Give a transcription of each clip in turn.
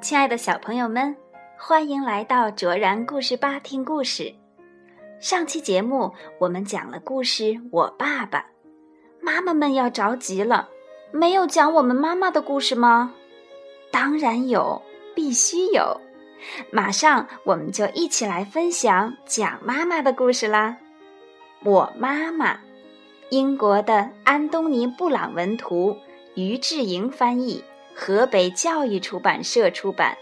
亲爱的小朋友们，欢迎来到卓然故事吧听故事。上期节目我们讲了故事《我爸爸》，妈妈们要着急了，没有讲我们妈妈的故事吗？当然有，必须有！马上我们就一起来分享讲妈妈的故事啦。我妈妈，英国的安东尼·布朗文图，于志莹翻译。河北教育出版社出版。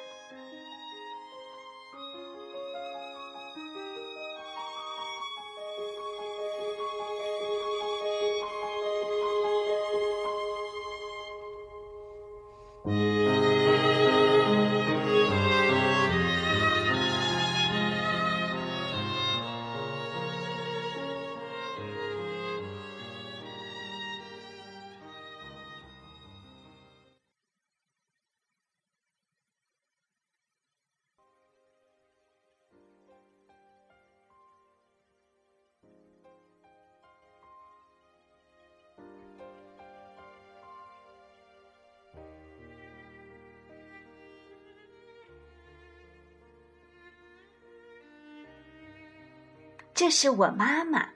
这是我妈妈，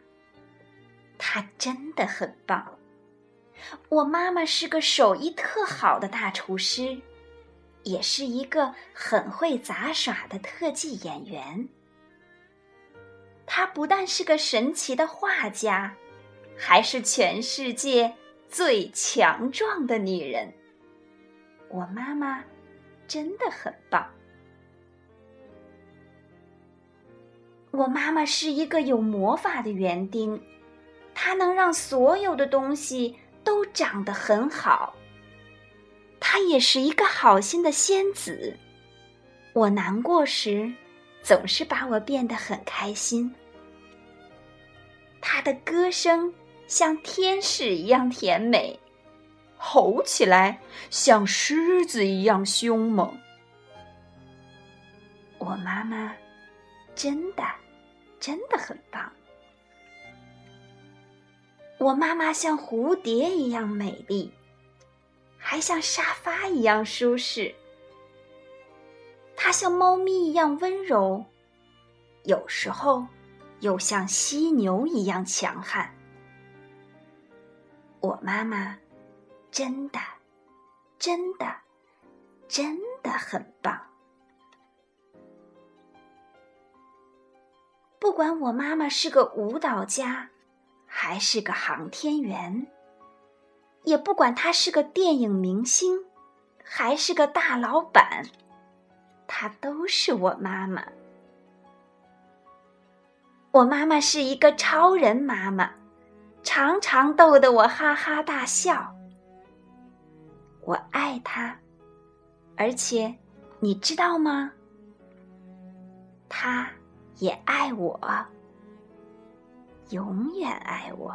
她真的很棒。我妈妈是个手艺特好的大厨师，也是一个很会杂耍的特技演员。她不但是个神奇的画家，还是全世界最强壮的女人。我妈妈真的很棒。我妈妈是一个有魔法的园丁，她能让所有的东西都长得很好。她也是一个好心的仙子，我难过时，总是把我变得很开心。她的歌声像天使一样甜美，吼起来像狮子一样凶猛。我妈妈真的。真的很棒。我妈妈像蝴蝶一样美丽，还像沙发一样舒适。她像猫咪一样温柔，有时候又像犀牛一样强悍。我妈妈真的、真的、真的很棒。不管我妈妈是个舞蹈家，还是个航天员，也不管她是个电影明星，还是个大老板，她都是我妈妈。我妈妈是一个超人妈妈，常常逗得我哈哈大笑。我爱她，而且你知道吗？她。也爱我，永远爱我。